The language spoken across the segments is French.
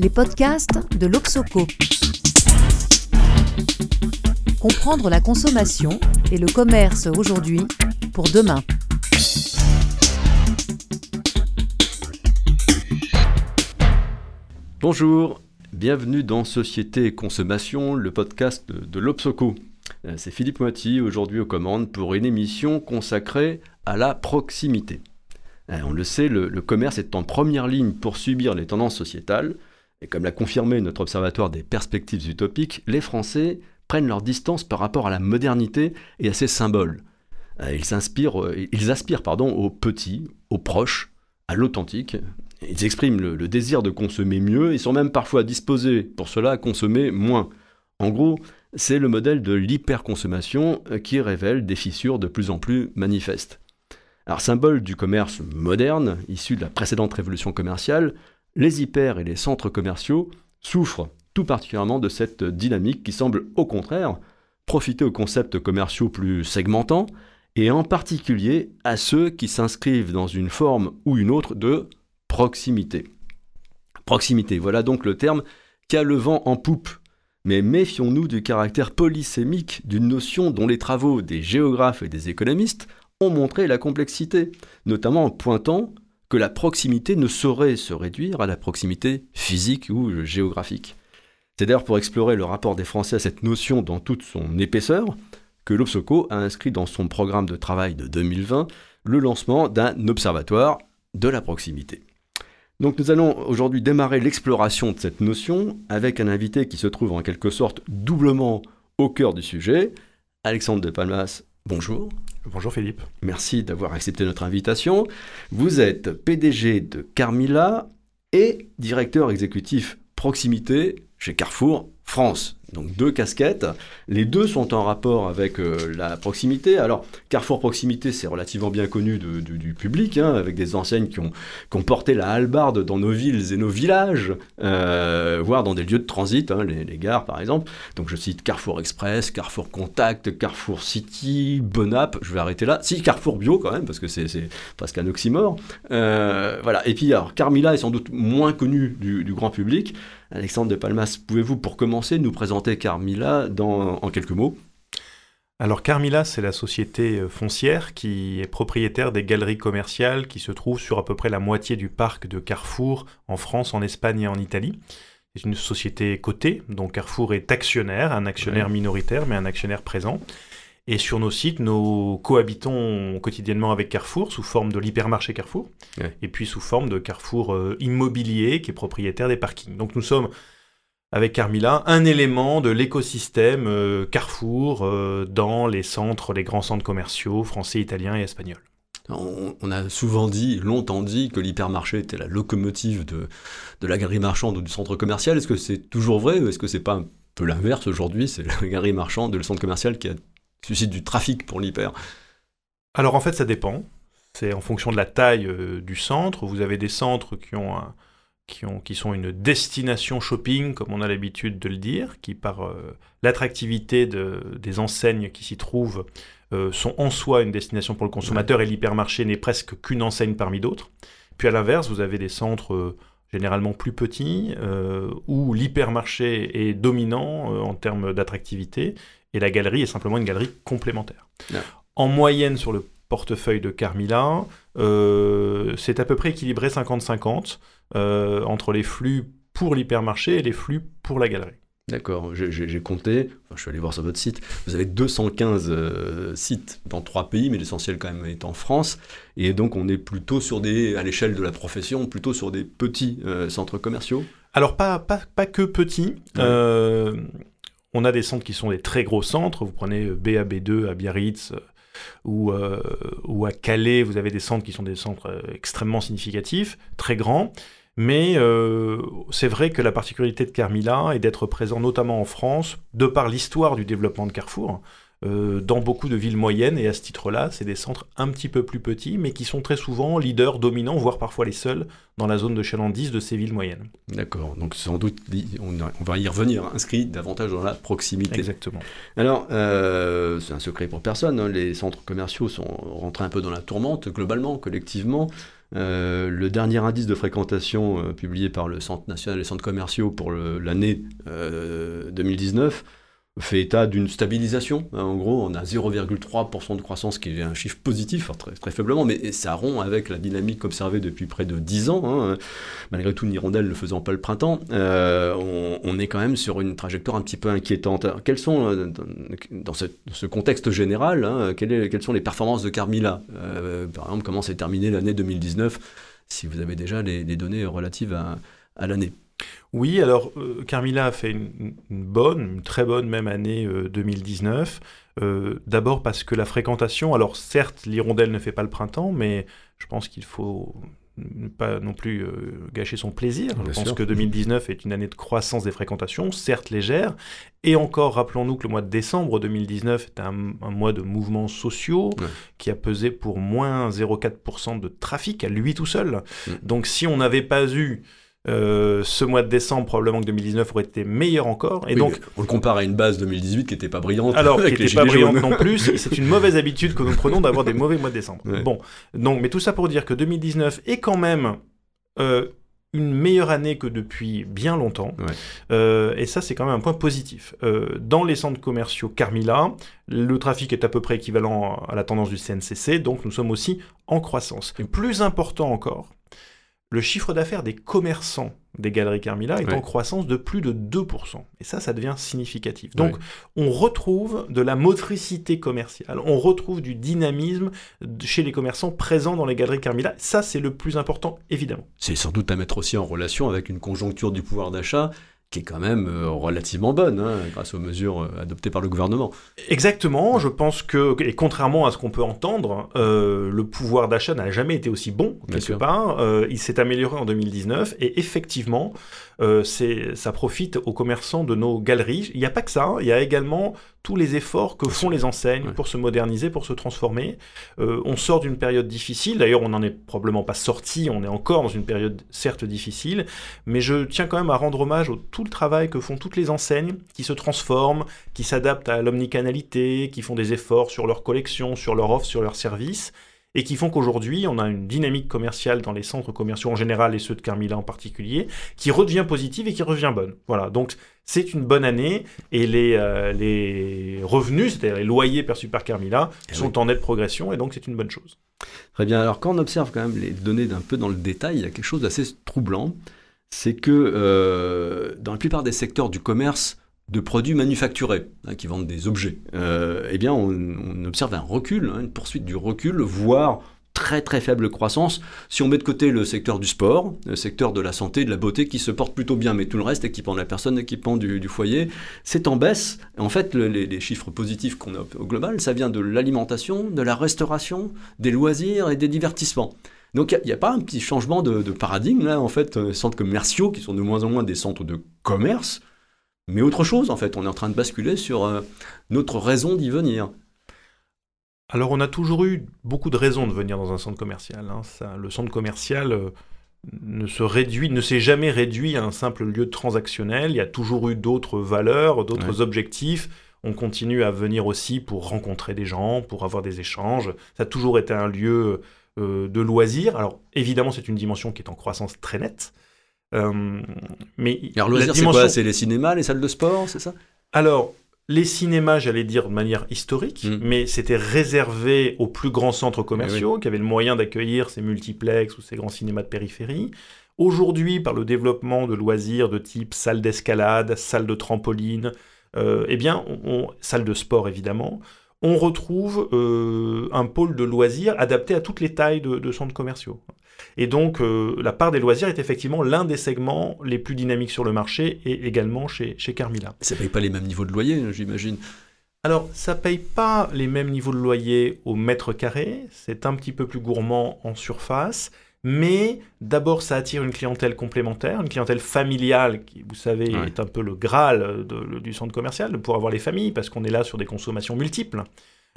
les podcasts de l'Obsoco. Comprendre la consommation et le commerce aujourd'hui pour demain. Bonjour, bienvenue dans Société et Consommation, le podcast de, de l'Obsoco. Euh, C'est Philippe Moiti aujourd'hui aux commandes pour une émission consacrée à la proximité. Euh, On le sait, le, le commerce est en première ligne pour subir les tendances sociétales. Et comme l'a confirmé notre observatoire des perspectives utopiques, les Français prennent leur distance par rapport à la modernité et à ses symboles. Euh, euh, ils aspirent pardon, au petit, au proche, à l'authentique. Ils expriment le, le désir de consommer mieux et sont même parfois disposés pour cela à consommer moins. En gros, c'est le modèle de l'hyperconsommation euh, qui révèle des fissures de plus en plus manifestes. Alors, symbole du commerce moderne, issu de la précédente révolution commerciale, les hyper et les centres commerciaux souffrent tout particulièrement de cette dynamique qui semble au contraire profiter aux concepts commerciaux plus segmentants et en particulier à ceux qui s'inscrivent dans une forme ou une autre de proximité. Proximité, voilà donc le terme qui a le vent en poupe. Mais méfions-nous du caractère polysémique d'une notion dont les travaux des géographes et des économistes ont montré la complexité, notamment en pointant que la proximité ne saurait se réduire à la proximité physique ou géographique. C'est d'ailleurs pour explorer le rapport des Français à cette notion dans toute son épaisseur que l'Obsoco a inscrit dans son programme de travail de 2020 le lancement d'un observatoire de la proximité. Donc nous allons aujourd'hui démarrer l'exploration de cette notion avec un invité qui se trouve en quelque sorte doublement au cœur du sujet. Alexandre de Palmas, bonjour. Bonjour Philippe. Merci d'avoir accepté notre invitation. Vous êtes PDG de Carmila et directeur exécutif proximité chez Carrefour France. Donc deux casquettes. Les deux sont en rapport avec euh, la proximité. Alors Carrefour Proximité, c'est relativement bien connu du, public, hein, avec des enseignes qui ont, qui porté la hallebarde dans nos villes et nos villages, euh, voire dans des lieux de transit, hein, les, gares par exemple. Donc je cite Carrefour Express, Carrefour Contact, Carrefour City, Bonap. Je vais arrêter là. Si Carrefour Bio quand même, parce que c'est presque un oxymore. Euh, voilà. Et puis alors Carmila est sans doute moins connu du, du grand public. Alexandre de Palmas, pouvez-vous pour commencer nous présenter Carmila dans, en quelques mots? Alors Carmila, c'est la société euh, foncière qui est propriétaire des galeries commerciales qui se trouvent sur à peu près la moitié du parc de Carrefour en France, en Espagne et en Italie. C'est une société cotée, dont Carrefour est actionnaire, un actionnaire Ouais. minoritaire, mais un actionnaire présent. Et sur nos sites, nous cohabitons quotidiennement avec Carrefour sous forme de l'hypermarché Carrefour, Ouais. et puis sous forme de Carrefour euh, immobilier qui est propriétaire des parkings. Donc nous sommes avec Carmila, un élément de l'écosystème euh, Carrefour euh, dans les centres, les grands centres commerciaux français, italiens et espagnols. on, a souvent dit, longtemps dit, que l'hypermarché était la locomotive de, de la galerie marchande ou du centre commercial. Est-ce que c'est toujours vrai ou est-ce que c'est pas un peu l'inverse aujourd'hui? C'est la galerie marchande le centre commercial qui a- suscite du trafic pour l'hyper. Alors en fait, ça dépend. C'est en fonction de la taille euh, du centre. Vous avez des centres qui ont un- qui, ont, qui sont une destination shopping, comme on a l'habitude de le dire, qui par euh, l'attractivité de- des enseignes qui s'y trouvent euh, sont en soi une destination pour le consommateur et l'hypermarché n'est presque qu'une enseigne parmi d'autres. Puis à l'inverse, vous avez des centres euh, généralement plus petits où l'hypermarché est dominant en termes d'attractivité et la galerie est simplement une galerie complémentaire. En moyenne sur le portefeuille de Carmila, euh, c'est à peu près équilibré 50-50 euh, entre les flux pour l'hypermarché et les flux pour la galerie. D'accord, j'ai- compté, enfin, je suis allé voir sur votre site, vous avez 215 euh, sites dans trois pays, mais l'essentiel quand même est en France, et donc on est plutôt sur des, à l'échelle de la profession, plutôt sur des petits euh, centres commerciaux? Alors pas, pas, pas que petits. Ouais. Euh, on a des centres qui sont des très gros centres. Vous prenez euh, BAB2 à Biarritz euh, ou, euh, ou à Calais, vous avez des centres qui sont des centres extrêmement significatifs, très grands. Mais c'est vrai que la particularité de Carmila est d'être présent notamment en France, de par l'histoire du développement de Carrefour. Euh, dans beaucoup de villes moyennes. Et à ce titre-là, c'est des centres un petit peu plus petits, mais qui sont très souvent leaders dominants, voire parfois les seuls dans la zone de chalandise de ces villes moyennes. D'accord, donc sans doute, on, va y revenir, inscrit davantage dans la proximité. Exactement. Alors, euh, c'est un secret pour personne, hein, les centres commerciaux sont rentrés un peu dans la tourmente, globalement, collectivement. Euh, le dernier indice de fréquentation publié par le Centre national des centres commerciaux pour l'année 2019 fait état d'une stabilisation. Hein, en gros, on a 0,3% de croissance, qui est un chiffre positif, très, faiblement, mais ça rompt avec la dynamique observée depuis près de 10 ans. Hein. Malgré tout, une hirondelle ne faisant pas le printemps, euh, on, est quand même sur une trajectoire un petit peu inquiétante. quelles sont, euh, dans ce, contexte général, hein, quelles, sont les performances de Carmila? Euh, Par exemple, comment s'est terminée l'année 2019, si vous avez déjà les, données relatives à l'année? Oui, alors euh, Carmila a fait une, bonne, une très bonne même année 2019. Euh, euh, d'abord parce que la fréquentation, alors certes l'hirondelle ne fait pas le printemps, mais je pense qu'il faut ne pas non plus gâcher son plaisir. je pense que 2019 est une année de croissance des fréquentations, certes légère, et encore rappelons-nous que le mois de décembre 2019 est un, mois de mouvements sociaux qui a pesé pour moins 0,4% de trafic à lui tout seul. Mm. Donc si on n'avait pas eu euh, ce mois de décembre, probablement que 2019 aurait été meilleur encore. Et donc, on le compare à une base 2018 qui n'était pas brillante. Alors, qui n'était pas brillante non plus. C'est une mauvaise habitude que nous prenons d'avoir des mauvais mois de décembre. Bon, donc, mais tout ça pour dire que 2019 est quand même euh, une meilleure année que depuis bien longtemps. Euh, et ça, c'est quand même un point positif. dans les centres commerciaux Carmila, le trafic est à peu près équivalent à la tendance du CNCC, donc nous sommes aussi en croissance. Et plus important encore, le chiffre d'affaires des commerçants des galeries Carmila est en croissance de plus de 2%. Et ça, ça devient significatif. Donc, on retrouve de la motricité commerciale, on retrouve du dynamisme chez les commerçants présents dans les galeries Carmila. Ça, c'est le plus important, évidemment. C'est sans doute à mettre aussi en relation avec une conjoncture du pouvoir d'achat qui est quand même euh, relativement bonne, hein, grâce aux mesures euh, adoptées par le gouvernement. Exactement, je pense que, et contrairement à ce qu'on peut entendre, euh, le pouvoir d'achat n'a jamais été aussi bon, quelque part. il s'est amélioré en 2019, et effectivement, ça profite aux commerçants de nos galeries. Il n'y a pas que ça, hein. il y a également tous les efforts que font les enseignes pour se moderniser, pour se transformer. Euh, on sort d'une période difficile, d'ailleurs on n'en est probablement pas sorti, on est encore dans une période certes difficile, mais je tiens quand même à rendre hommage au tout le travail que font toutes les enseignes qui se transforment, qui s'adaptent à l'omnicanalité, qui font des efforts sur leur collection, sur leur offre, sur leurs services et qui font qu'aujourd'hui, on a une dynamique commerciale dans les centres commerciaux en général et ceux de Carmila en particulier, qui redevient positive et qui revient bonne. Voilà, donc c'est une bonne année et les, euh, les revenus, c'est-à-dire les loyers perçus par Carmila, eh sont en nette progression et donc c'est une bonne chose. Très bien, alors quand on observe quand même les données d'un peu dans le détail, il y a quelque chose d'assez troublant, c'est que euh, dans la plupart des secteurs du commerce, de produits manufacturés, hein, qui vendent des objets, euh, eh bien, on, observe un recul, hein, une poursuite du recul, voire très très faible croissance. Si on met de côté le secteur du sport, le secteur de la santé, de la beauté, qui se porte plutôt bien, mais tout le reste, équipant de la personne, équipant du, foyer, c'est en baisse. En fait, les, chiffres positifs qu'on a au global, ça vient de l'alimentation, de la restauration, des loisirs et des divertissements. Donc il n'y a, pas un petit changement de, de paradigme là, en fait, les euh, centres commerciaux qui sont de moins en moins des centres de commerce, mais autre chose en fait. On est en train de basculer sur euh, notre raison d'y venir. Alors on a toujours eu beaucoup de raisons de venir dans un centre commercial. Hein. Ça, le centre commercial euh, ne se réduit, ne s'est jamais réduit à un simple lieu transactionnel. Il y a toujours eu d'autres valeurs, d'autres objectifs. On continue à venir aussi pour rencontrer des gens, pour avoir des échanges. Ça a toujours été un lieu euh, de loisirs. Alors évidemment, c'est une dimension qui est en croissance très nette. Euh, mais Alors, loisir, c'est quoi? C'est les cinémas, les salles de sport, c'est ça? Alors, les cinémas, j'allais dire de manière historique, hmm. mais c'était réservé aux plus grands centres commerciaux eh qui avaient le moyen d'accueillir ces multiplex ou ces grands cinémas de périphérie. Aujourd'hui, par le développement de loisirs de type salle d'escalade, salle de trampoline, euh, eh bien, salle de sport évidemment, on retrouve euh, un pôle de loisirs adapté à toutes les tailles de centres commerciaux. Et donc, euh, la part des loisirs est effectivement l'un des segments les plus dynamiques sur le marché et également chez, chez Carmila. Ça ne paye pas les mêmes niveaux de loyer, j'imagine alors, ça paye pas les mêmes niveaux de loyer au mètre carré, c'est un petit peu plus gourmand en surface, Mais d'abord, ça attire une clientèle complémentaire, une clientèle familiale, qui, vous savez, est un peu le graal du centre commercial, de pouvoir avoir les familles, parce qu'on est là sur des consommations multiples.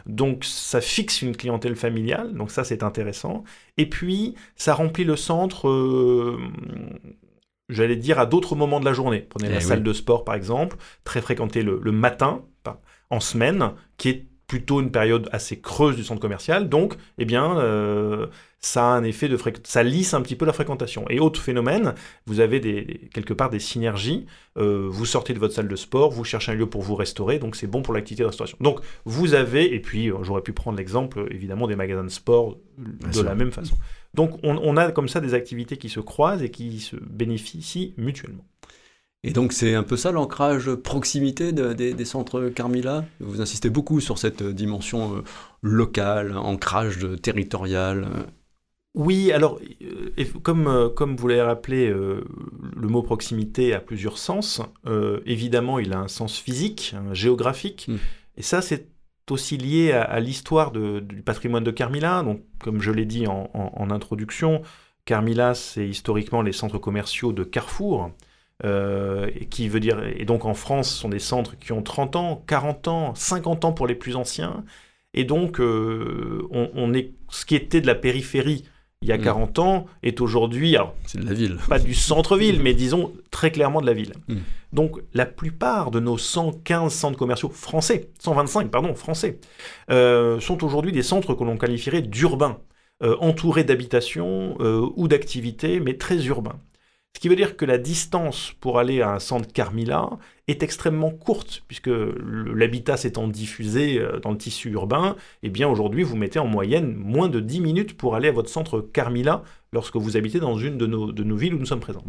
Donc ça fixe une clientèle familiale, donc ça c'est intéressant. Et puis ça remplit le centre, euh, j'allais dire, à d'autres moments de la journée. Prenez la eh salle de sport par exemple, très fréquentée le, le matin, en semaine, qui est plutôt une période assez creuse du centre commercial. Donc, eh bien, euh, ça a un effet de ça lisse un petit peu la fréquentation. Et autre phénomène, vous avez des, quelque part des synergies. Euh, vous sortez de votre salle de sport, vous cherchez un lieu pour vous restaurer, donc c'est bon pour l'activité de restauration. Donc, vous avez, et puis euh, j'aurais pu prendre l'exemple évidemment des magasins de sport de la même façon. Donc, on a comme ça des activités qui se croisent et qui se bénéficient mutuellement. Et donc c'est un peu ça l'ancrage proximité des centres Carmila? Vous insistez beaucoup sur cette dimension euh, locale, ancrage territorial oui, alors, euh, comme, euh, comme vous l'avez rappelé, le mot proximité a plusieurs sens. évidemment, il a un sens physique, géographique. Hmm. Et ça, c'est aussi lié à, l'histoire du patrimoine de Carmila. Donc, comme je l'ai dit en, en introduction, Carmila, c'est historiquement les centres commerciaux de Carrefour. Euh, qui veut dire, et donc en France, ce sont des centres qui ont 30 ans, 40 ans, 50 ans pour les plus anciens. Et donc, euh, on, est, ce qui était de la périphérie il y a 40 mm. ans est aujourd'hui, c'est de la ville, pas du centre-ville, mais disons très clairement de la ville. Mm. Donc, la plupart de nos 115 centres commerciaux français, 125 pardon, français, euh, sont aujourd'hui des centres que l'on qualifierait d'urbains, entourés d'habitations ou d'activités, mais très urbains. Ce qui veut dire que la distance pour aller à un centre Carmila est extrêmement courte, puisque l'habitat s'étant diffusé euh, dans le tissu urbain, eh bien aujourd'hui vous mettez en moyenne moins de 10 minutes pour aller à votre centre Carmila lorsque vous habitez dans une de nos, de nos villes où nous sommes présents.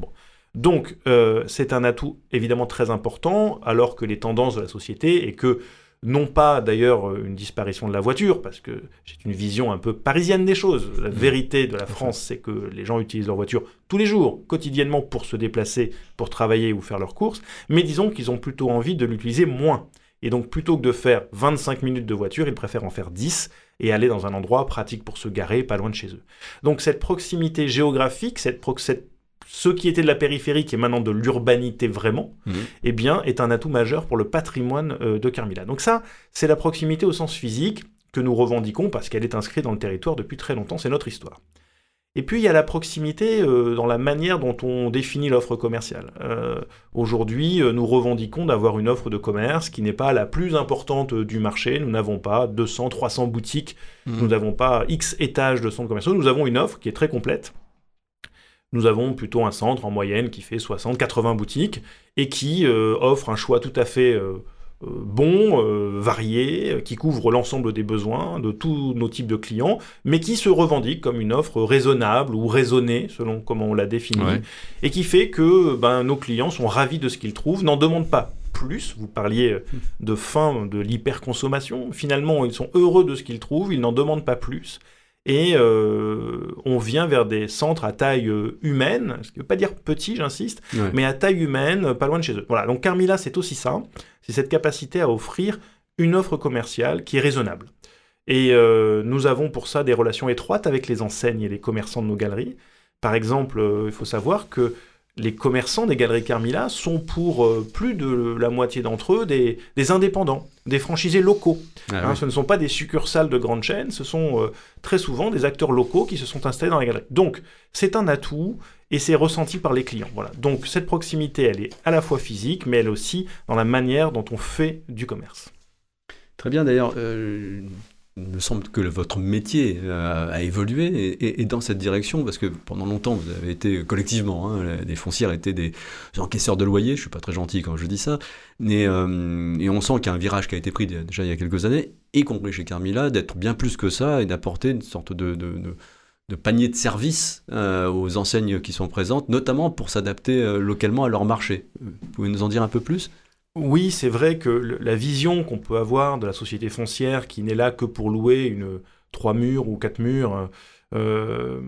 Donc euh, c'est un atout évidemment très important, alors que les tendances de la société et que non pas d'ailleurs euh, une disparition de la voiture, parce que j'ai une vision un peu parisienne des choses. La mmh. vérité de la France, c'est que les gens utilisent leur voiture tous les jours, quotidiennement, pour se déplacer, pour travailler ou faire leurs courses, mais disons qu'ils ont plutôt envie de l'utiliser moins. Et donc plutôt que de faire 25 minutes de voiture, ils préfèrent en faire 10 et aller dans un endroit pratique pour se garer, pas loin de chez eux. Donc cette proximité géographique, cette, cette ce qui était de la périphérie, qui est maintenant de l'urbanité vraiment, mhm. eh bien, est un atout majeur pour le patrimoine euh, de Carmila. Donc ça, c'est la proximité au sens physique que nous revendiquons parce qu'elle est inscrite dans le territoire depuis très longtemps, c'est notre histoire. Et puis il y a la proximité euh, dans la manière dont on définit l'offre commerciale. Euh, aujourd'hui, nous revendiquons d'avoir une offre de commerce qui n'est pas la plus importante du marché. Nous n'avons pas 200, 300 boutiques, mhm. nous n'avons pas X étages de centres commerciaux. Nous avons une offre qui est très complète nous avons plutôt un centre en moyenne qui fait 60-80 boutiques et qui euh, offre un choix tout à fait euh, euh, bon, varié, qui couvre l'ensemble des besoins de tous nos types de clients, mais qui se revendique comme une offre raisonnable ou raisonnée, selon comment on l'a défini, et qui fait que ben, nos clients sont ravis de ce qu'ils trouvent, n'en demandent pas plus. Vous parliez de fin de l'hyperconsommation. Finalement, ils sont heureux de ce qu'ils trouvent, ils n'en demandent pas plus et euh, on vient vers des centres à taille euh, humaine, ce qui ne veut pas dire petit, j'insiste, mais à taille humaine, pas loin de chez eux. Voilà, donc Carmila, c'est aussi ça, c'est cette capacité à offrir une offre commerciale qui est raisonnable. Et euh, nous avons pour ça des relations étroites avec les enseignes et les commerçants de nos galeries. Par exemple, il faut savoir que les commerçants des galeries Carmila sont pour euh, plus de la moitié d'entre eux des, indépendants, des franchisés locaux. Ah hein, ce ne sont pas des succursales de grandes chaînes, ce sont euh, très souvent des acteurs locaux qui se sont installés dans les galeries. Donc c'est un atout et c'est ressenti par les clients. Voilà. Donc cette proximité, elle est à la fois physique, mais elle aussi dans la manière dont on fait du commerce. Très bien, d'ailleurs, euh, il me semble que votre métier euh, a, évolué et, dans cette direction, parce que pendant longtemps, vous avez été collectivement, hein, des foncières étaient des encaisseurs de loyers, je suis pas très gentil quand je dis ça, mais, euh, et on sent qu'il y a un virage qui a été pris déjà il y a quelques années, y compris chez Carmila, d'être bien plus que ça et d'apporter une sorte de, de, panier de services euh, aux enseignes qui sont présentes, notamment pour s'adapter localement à leur marché. Vous pouvez nous en dire un peu plus? Oui, c'est vrai que la vision qu'on peut avoir de la société foncière qui n'est là que pour louer une trois murs ou quatre murs euh,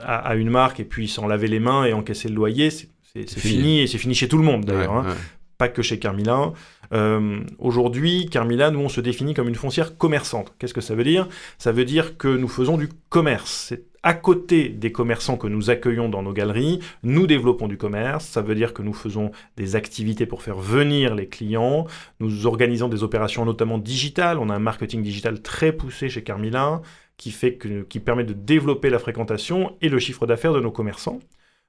à, une marque et puis s'en laver les mains et encaisser le loyer, c'est fini. et c'est fini chez tout le monde d'ailleurs. Hein. Pas que chez Carmila. Euh, aujourd'hui, Carmila, nous, on se définit comme une foncière commerçante. Qu'est-ce que ça veut dire? Ça veut dire que nous faisons du commerce. C'est à côté des commerçants que nous accueillons dans nos galeries, nous développons du commerce. Ça veut dire que nous faisons des activités pour faire venir les clients. Nous organisons des opérations notamment digitales. On a un marketing digital très poussé chez Carmila qui, fait que, qui permet de développer la fréquentation et le chiffre d'affaires de nos commerçants.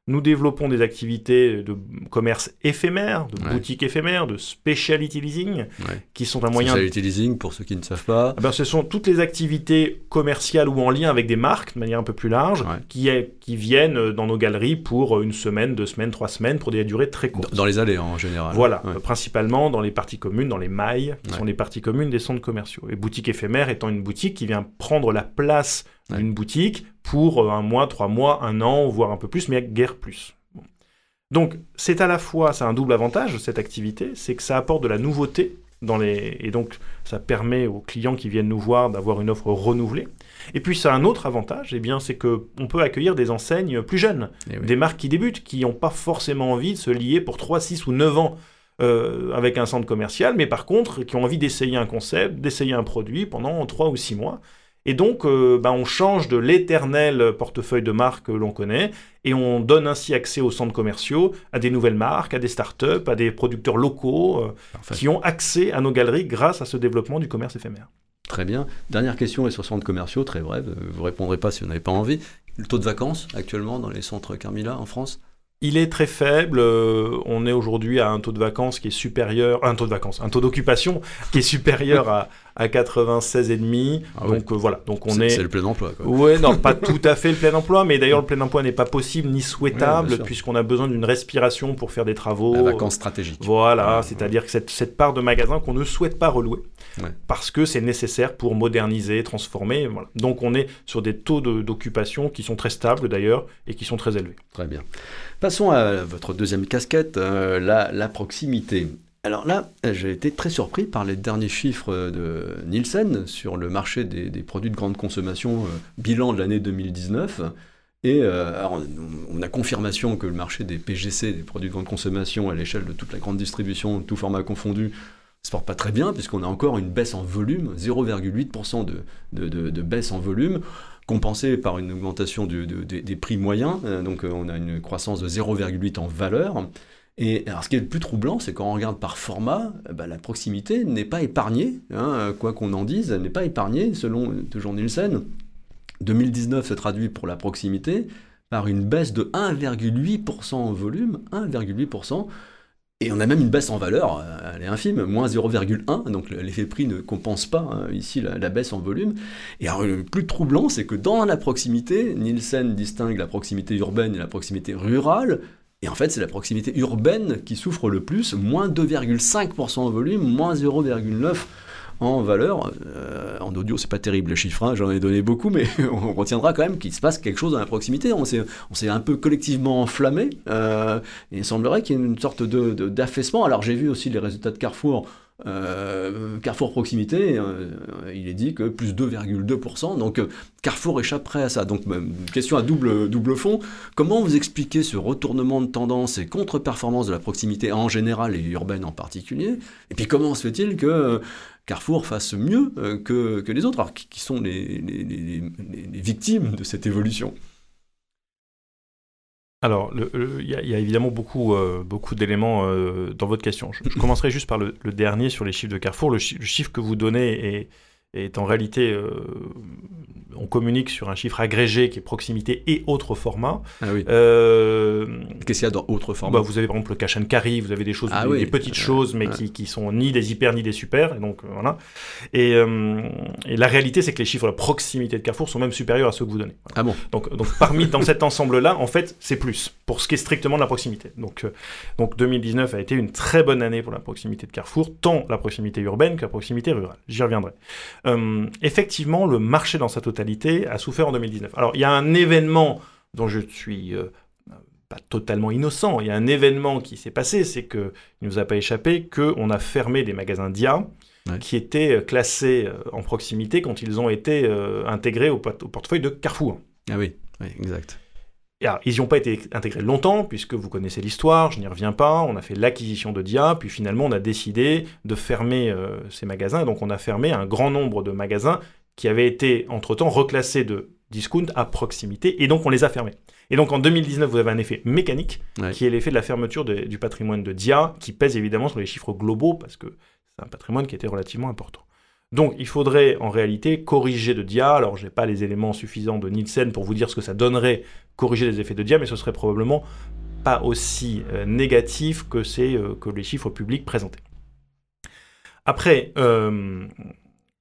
Nous développons des activités de commerce éphémère, de Ouais. boutique éphémère, de speciality leasing, Ouais. qui sont un moyen Specialty leasing, pour ceux qui ne savent pas. ah ben, ce sont toutes les activités commerciales ou en lien avec des marques, de manière un peu plus large, Ouais. qui, est- qui viennent euh, dans nos galeries pour une semaine, deux semaines, trois semaines, pour des durées très courtes. Dans dans les allées, en général. Voilà, euh, principalement dans les parties communes, dans les mailles, qui sont les parties communes des centres commerciaux. Et boutique éphémère étant une boutique qui vient prendre la place d'une boutique pour euh, un mois, trois mois, un an, voire un peu plus, mais guère plus. Bon. Donc, c'est à la fois, ça a un double avantage, cette activité, c'est que ça apporte de la nouveauté dans les... et donc ça permet aux clients qui viennent nous voir d'avoir une offre renouvelée. Et puis ça a un autre avantage, eh bien c'est que on peut accueillir des enseignes plus jeunes, Eh oui. des marques qui débutent, qui n'ont pas forcément envie de se lier pour 3, 6 ou 9 ans euh, avec un centre commercial, mais par contre qui ont envie d'essayer un concept, d'essayer un produit pendant 3 ou 6 mois. Et donc, euh, ben, on change de l'éternel portefeuille de marques que l'on connaît, et on donne ainsi accès aux centres commerciaux, à des nouvelles marques, à des startups, à des producteurs locaux, euh, qui ont accès à nos galeries grâce à ce développement du commerce éphémère. Très bien. Dernière question est sur centres commerciaux, très brève. euh, Vous répondrez pas si vous n'avez pas envie. Le taux de vacances actuellement dans les centres Carmila en France? Il est très faible. euh, on est aujourd'hui à un taux de vacances qui est supérieur, un taux de vacances, un taux d'occupation qui est supérieur à, à 96,5. Ah oui. donc euh, voilà. Donc on C'est est. c'est le plein emploi. Quoi. Ouais, non, pas tout à fait le plein emploi, mais d'ailleurs le plein emploi n'est pas possible ni souhaitable puisqu'on a besoin d'une respiration pour faire des travaux. La vacance stratégique. Voilà, Ouais, c'est-à-dire que cette, cette part de magasin qu'on ne souhaite pas relouer, Ouais. parce que c'est nécessaire pour moderniser, transformer. Voilà. Donc on est sur des taux de- d'occupation qui sont très stables d'ailleurs et qui sont très élevés. Très bien. Passons à votre deuxième casquette, euh, la, la proximité. Alors là, j'ai été très surpris par les derniers chiffres de Nielsen sur le marché des, produits de grande consommation, euh, bilan de l'année 2019. Et euh, on- a confirmation que le marché des PGC, des produits de grande consommation, à l'échelle de toute la grande distribution, tout format confondu, se porte pas très bien, puisqu'on a encore une baisse en volume, 0,8% de, baisse en volume compensé par une augmentation des- prix moyens. Euh, donc on a une croissance de 0,8% en valeur. Et alors, ce qui est le plus troublant, c'est quand on regarde par format, euh, bah, la proximité n'est pas épargnée. hein, quoi qu'on en dise, n'est pas épargnée, selon toujours Nielsen. 2019 se traduit pour la proximité par une baisse de 1,8% en volume, 1,8%. Et on a même une baisse en valeur, euh, elle est infime, moins 0,1, donc le- l'effet prix ne compense pas hein, ici la, la baisse en volume. Et alors, le plus troublant, c'est que dans la proximité, Nielsen distingue la proximité urbaine et la proximité rurale. Et en fait, c'est la proximité urbaine qui souffre le plus, moins 2,5% en volume, moins 0,9% en valeur. Euh, en audio, c'est pas terrible les chiffres, hein, j'en ai donné beaucoup, mais on retiendra quand même qu'il se passe quelque chose dans la proximité. On s'est, un peu collectivement enflammé, euh, il semblerait qu'il y ait une sorte de, de- d'affaissement. Alors j'ai vu aussi les résultats de Carrefour. Euh, Carrefour proximité, il est dit que plus 2,2%, donc euh, Carrefour échapperait à ça. Donc question à double, double fond, comment vous expliquez ce retournement de tendance et contre-performance de la proximité en général et urbaine en particulier? Et puis comment se fait-il que Carrefour fasse mieux euh, que, les autres Alors qui, sont les, victimes de cette évolution Alors, il y, a- évidemment beaucoup, euh, beaucoup d'éléments euh, dans votre question. Je, commencerai juste par le, dernier sur les chiffres de Carrefour. Le chiffre que vous donnez est, est en réalité, euh, on communique sur un chiffre agrégé qui est proximité et autres formats. Ah oui. Euh, Qu'est-ce qu'il y a dans autre format bah, vous avez par exemple le cash and carry, vous avez des choses, Ah des, oui. des petites Ouais, choses, mais qui, qui sont ni des hyper ni des super, et donc euh, voilà. Et, euh, et la réalité, c'est que les chiffres de proximité de Carrefour sont même supérieurs à ceux que vous donnez. Voilà. Ah bon Donc, donc parmi dans cet ensemble-là, en fait, c'est plus pour ce qui est strictement de la proximité. Donc, euh, donc 2019 a été une très bonne année pour la proximité de Carrefour, tant la proximité urbaine que la proximité rurale. J'y reviendrai. Euh, effectivement, le marché dans sa totalité a souffert en 2019. Alors, il y a un événement dont je suis euh, pas totalement innocent. Il y a un événement qui s'est passé, c'est que il nous a pas échappé qu'on a fermé des magasins Dia. Ouais. qui étaient euh, classés en proximité quand ils ont été euh, intégrés au, au portefeuille de Carrefour. Ah oui, oui, exact. Alors, ils n'y ont pas été intégrés longtemps, puisque vous connaissez l'histoire, je n'y reviens pas. On a fait l'acquisition de Dia, puis finalement, on a décidé de fermer euh, ces magasins. Donc, on a fermé un grand nombre de magasins qui avaient été, entre-temps, reclassés de discount à proximité, et donc on les a fermés. Et donc en 2019, vous avez un effet mécanique, qui est l'effet de la fermeture du patrimoine de Dia, qui pèse évidemment sur les chiffres globaux, parce que c'est un patrimoine qui était relativement important. Donc il faudrait en réalité corriger de Dia. Alors je n'ai pas les éléments suffisants de Nielsen pour vous dire ce que ça donnerait corriger les effets de Dia, mais ce serait probablement pas aussi euh, négatif que, euh, que les chiffres publics présentés. Après, euh,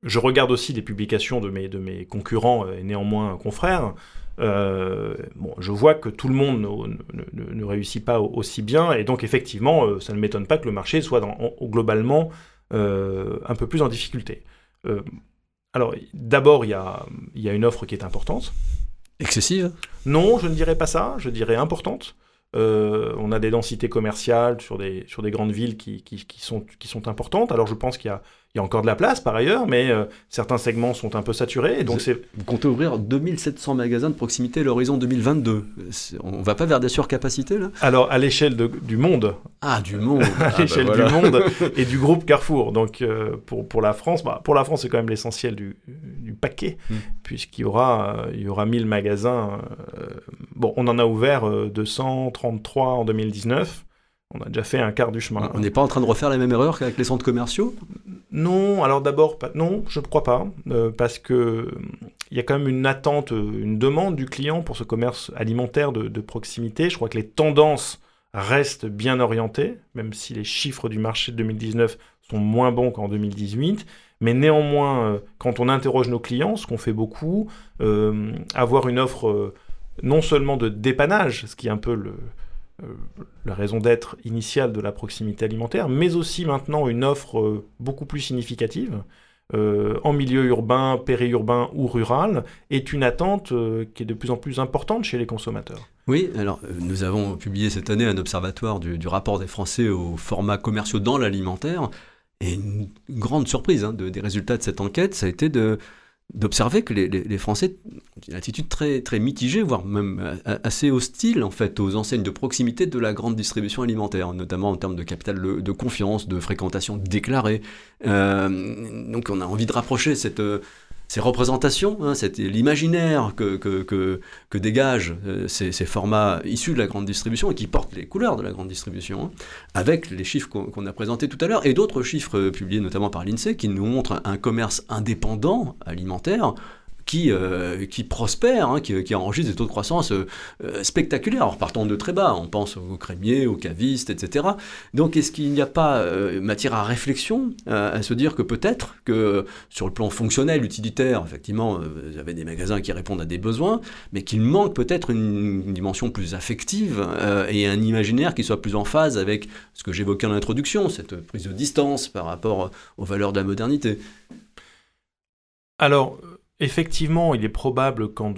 je regarde aussi les publications de mes, concurrents et néanmoins confrères. bon, je vois que tout le monde ne, réussit pas aussi bien, et donc effectivement, ça ne m'étonne pas que le marché soit globalement un peu plus en difficulté. alors, d'abord, il y y a une offre qui est importante. Excessive Non, je ne dirais pas ça, je dirais importante. Euh, on a des densités commerciales sur des, sur des grandes villes qui, qui, sont, qui sont importantes. Alors je pense qu'il y a, il y a encore de la place par ailleurs, mais euh, certains segments sont un peu saturés. donc vous, vous comptez ouvrir 2700 magasins de proximité à l'horizon 2022. On va pas vers des surcapacités là? Alors à l'échelle du monde. Ah du monde. à ah, bah l'échelle du monde et du groupe Carrefour. Donc euh, pour, pour la France, bah, pour la France c'est quand même l'essentiel du, du, paquet, hmm. puisqu'il y aura, il y aura 1000 magasins. bon, on en a ouvert 233 en 2019 on a déjà fait un quart du chemin. On n'est pas en train de refaire la même erreur qu'avec les centres commerciaux? Non, alors d'abord, non, je ne crois pas, euh, parce que il y a quand même une attente, une demande du client pour ce commerce alimentaire de, proximité. Je crois que les tendances restent bien orientées, même si les chiffres du marché de 2019 sont moins bons qu'en 2018. Mais néanmoins, euh, quand on interroge nos clients, ce qu'on fait beaucoup, euh, avoir une offre non seulement de dépannage, ce qui est un peu le, euh, la raison d'être initiale de la proximité alimentaire, mais aussi maintenant une offre euh, beaucoup plus significative euh, en milieu urbain, périurbain ou rural, est une attente qui est de plus en plus importante chez les consommateurs. Oui, alors nous avons publié cette année un observatoire du, rapport des Français aux formats commerciaux dans l'alimentaire, et une grande surprise hein, des résultats de cette enquête, ça a été de, d'observer que les, Français ont une attitude très, mitigée, voire même assez hostile en fait aux enseignes de proximité de la grande distribution alimentaire, notamment en termes de capital de, confiance, de fréquentation déclarée. Euh, donc on a envie de rapprocher cette, ces représentations, hein, l'imaginaire que, que, dégagent euh, ces, formats issus de la grande distribution et qui portent les couleurs de la grande distribution, hein, avec les chiffres qu'on a présentés tout à l'heure et d'autres chiffres euh, publiés notamment par l'INSEE qui nous montrent un commerce indépendant alimentaire qui, euh, qui prospère, hein, qui, enregistre des taux de croissance euh, euh, spectaculaires. Alors partons de très bas, on pense aux crémiers, aux cavistes, etc. Donc est-ce qu'il n'y a pas matière à réflexion, à se dire que peut-être que sur le plan fonctionnel, utilitaire, effectivement, vous avez des magasins qui répondent à des besoins, mais qu'il manque peut-être une, dimension plus affective et un imaginaire qui soit plus en phase avec ce que j'évoquais en introduction, cette prise de distance par rapport aux valeurs de la modernité? Alors, Effectivement, il est probable, quand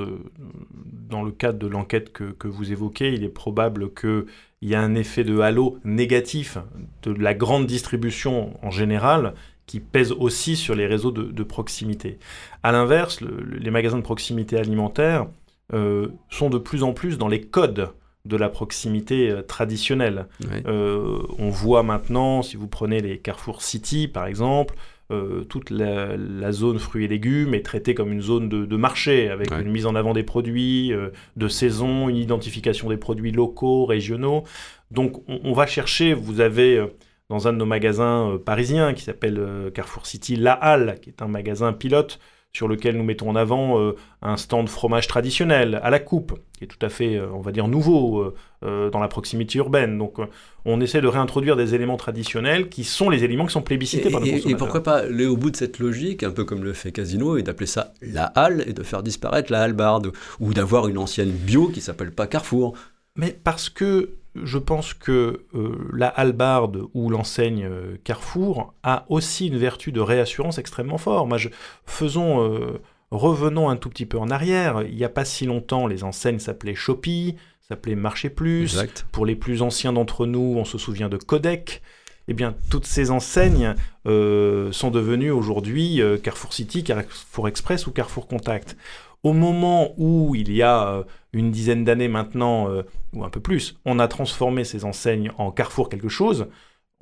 dans le cadre de l'enquête que, vous évoquez, il est probable qu'il y a un effet de halo négatif de la grande distribution en général qui pèse aussi sur les réseaux de, proximité. A l'inverse, les magasins de proximité alimentaire euh, sont de plus en plus dans les codes de la proximité euh, traditionnelle. Euh, on voit maintenant, si vous prenez les Carrefour City par exemple, euh, toute la, zone fruits et légumes est traitée comme une zone de, marché, avec une mise en avant des produits euh, de saison, une identification des produits locaux, régionaux. Donc on, va chercher, vous avez euh, dans un de nos magasins parisiens qui s'appelle Carrefour City La Halle, qui est un magasin pilote sur lequel nous mettons en avant euh, un stand fromage traditionnel à la coupe, qui est tout à fait, euh, on va dire, nouveau euh, dans la proximité urbaine. Donc on essaie de réintroduire des éléments traditionnels qui sont les éléments qui sont plébiscités par le consommateur. Et pourquoi pas aller au bout de cette logique, un peu comme le fait Casino, et d'appeler ça la halle et de faire disparaître la hallebarde, ou d'avoir une ancienne bio qui s'appelle pas Carrefour. Mais parce que je pense que euh, la hallebarde ou l'enseigne euh, Carrefour a aussi une vertu de réassurance extrêmement forte. Moi, je, faisons, euh, revenons un tout petit peu en arrière. Il n'y a pas si longtemps, les enseignes s'appelaient Shopee, s'appelaient Marché Plus. Pour les plus anciens d'entre nous, on se souvient de Codec. Eh bien, toutes ces enseignes sont devenues aujourd'hui Carrefour City, Carrefour Express ou Carrefour Contact. Au moment où, il y a euh, une dizaine d'années maintenant, euh, ou un peu plus, on a transformé ces enseignes en Carrefour quelque chose,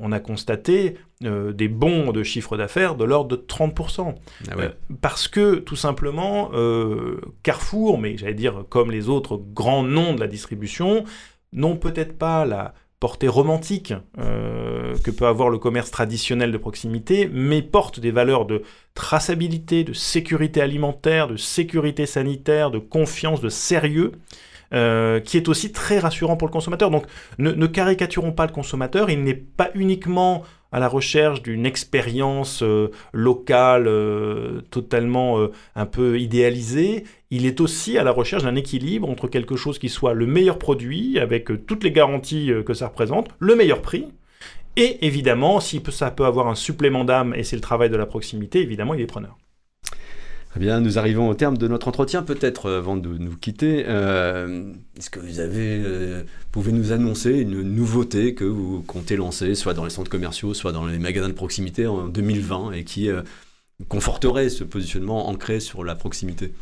on a constaté euh, des bons de chiffre d'affaires de l'ordre de 30%. Ah euh, parce que, tout simplement, euh, Carrefour, mais j'allais dire comme les autres grands noms de la distribution, n'ont peut-être pas la portée romantique que peut avoir le commerce traditionnel de proximité, mais portent des valeurs de traçabilité, de sécurité alimentaire, de sécurité sanitaire, de confiance, de sérieux, euh, qui est aussi très rassurant pour le consommateur. Donc ne, caricaturons pas le consommateur, il n'est pas uniquement à la recherche d'une expérience euh, locale euh, totalement un peu idéalisée, il est aussi à la recherche d'un équilibre entre quelque chose qui soit le meilleur produit, avec toutes les garanties que ça représente, le meilleur prix, et évidemment, si ça peut avoir un supplément d'âme, et c'est le travail de la proximité, évidemment, il est preneur. Très bien, nous arrivons au terme de notre entretien. Peut-être euh, avant de nous quitter, euh, est-ce que vous avez, euh, pouvez nous annoncer une nouveauté que vous comptez lancer, soit dans les centres commerciaux, soit dans les magasins de proximité en 2020 et qui conforterait ce positionnement ancré sur la proximité?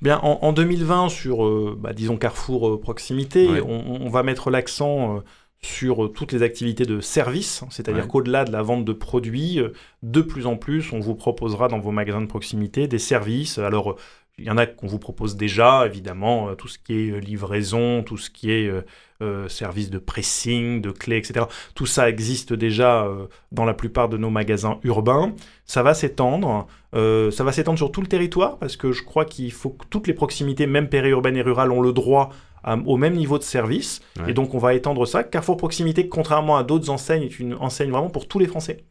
Bien, en, 2020, sur, bah, disons, Carrefour Proximité, on, va mettre l'accent sur euh, toutes les activités de service, c'est-à-dire qu'au-delà de la vente de produits, euh, de plus en plus, on vous proposera dans vos magasins de proximité des services. Alors, il y en a qu'on vous propose déjà, évidemment, euh, tout ce qui est livraison, tout ce qui est service de pressing, de clés, etc. Tout ça existe déjà dans la plupart de nos magasins urbains. Ça va s'étendre. ça va s'étendre sur tout le territoire parce que je crois qu'il faut que toutes les proximités, même périurbaines et rurales, ont le droit au même niveau de service. Et donc, on va étendre ça. Carrefour Proximité, contrairement à d'autres enseignes, est une enseigne vraiment pour tous les Français.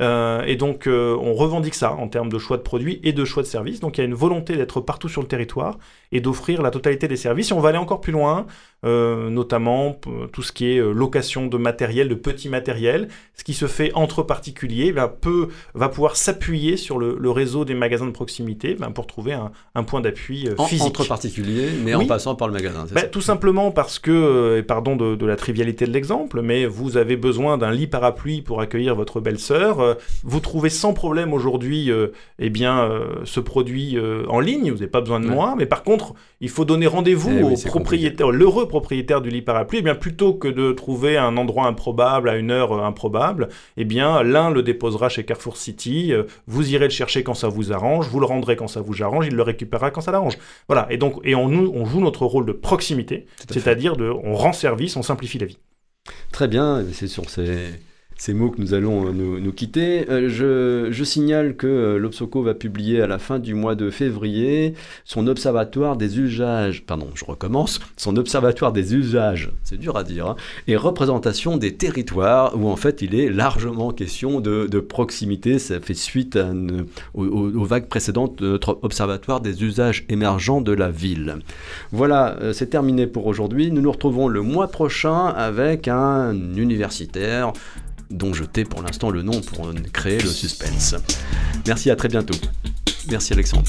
Euh, et donc, euh, on revendique ça en termes de choix de produits et de choix de services. Donc, il y a une volonté d'être partout sur le territoire et d'offrir la totalité des services. Et on va aller encore plus loin, euh, notamment tout ce qui est location de matériel, de petits matériels. Ce qui se fait entre particuliers peut, va pouvoir s'appuyer sur le, réseau des magasins de proximité ben, pour trouver un, point d'appui physique. Entre particuliers, mais en passant par le magasin. Ben, tout simplement parce que, et pardon de, de la trivialité de l'exemple, mais vous avez besoin d'un lit parapluie pour accueillir votre belle-sœur euh, vous trouvez sans problème aujourd'hui euh, eh bien, euh, ce produit en ligne, vous n'avez pas besoin de moi, mais par contre, il faut donner rendez-vous eh au propriétaire, l'heureux propriétaire du lit parapluie, eh bien, plutôt que de trouver un endroit improbable à une heure improbable, eh bien, l'un le déposera chez Carrefour City, vous irez le chercher quand ça vous arrange, vous le rendrez quand ça vous arrange, il le récupérera quand ça l'arrange. Voilà, et donc, et on, on joue notre rôle de proximité, c'est-à-dire de, on rend service, on simplifie la vie. Très bien, c'est sur ces ces mots que nous allons euh, nous, quitter. Euh, je, signale que euh, l'Obsoco va publier à la fin du mois de février son observatoire des usages, pardon, je recommence, son observatoire des usages, c'est dur à dire, hein, et représentation des territoires, où en fait il est largement question de, proximité. Ça fait suite aux, vagues précédentes de notre observatoire des usages émergents de la ville. Voilà, c'est terminé pour aujourd'hui. Nous nous retrouvons le mois prochain avec un universitaire dont je t'ai pour l'instant le nom pour créer le suspense. Merci, à très bientôt. Merci Alexandre.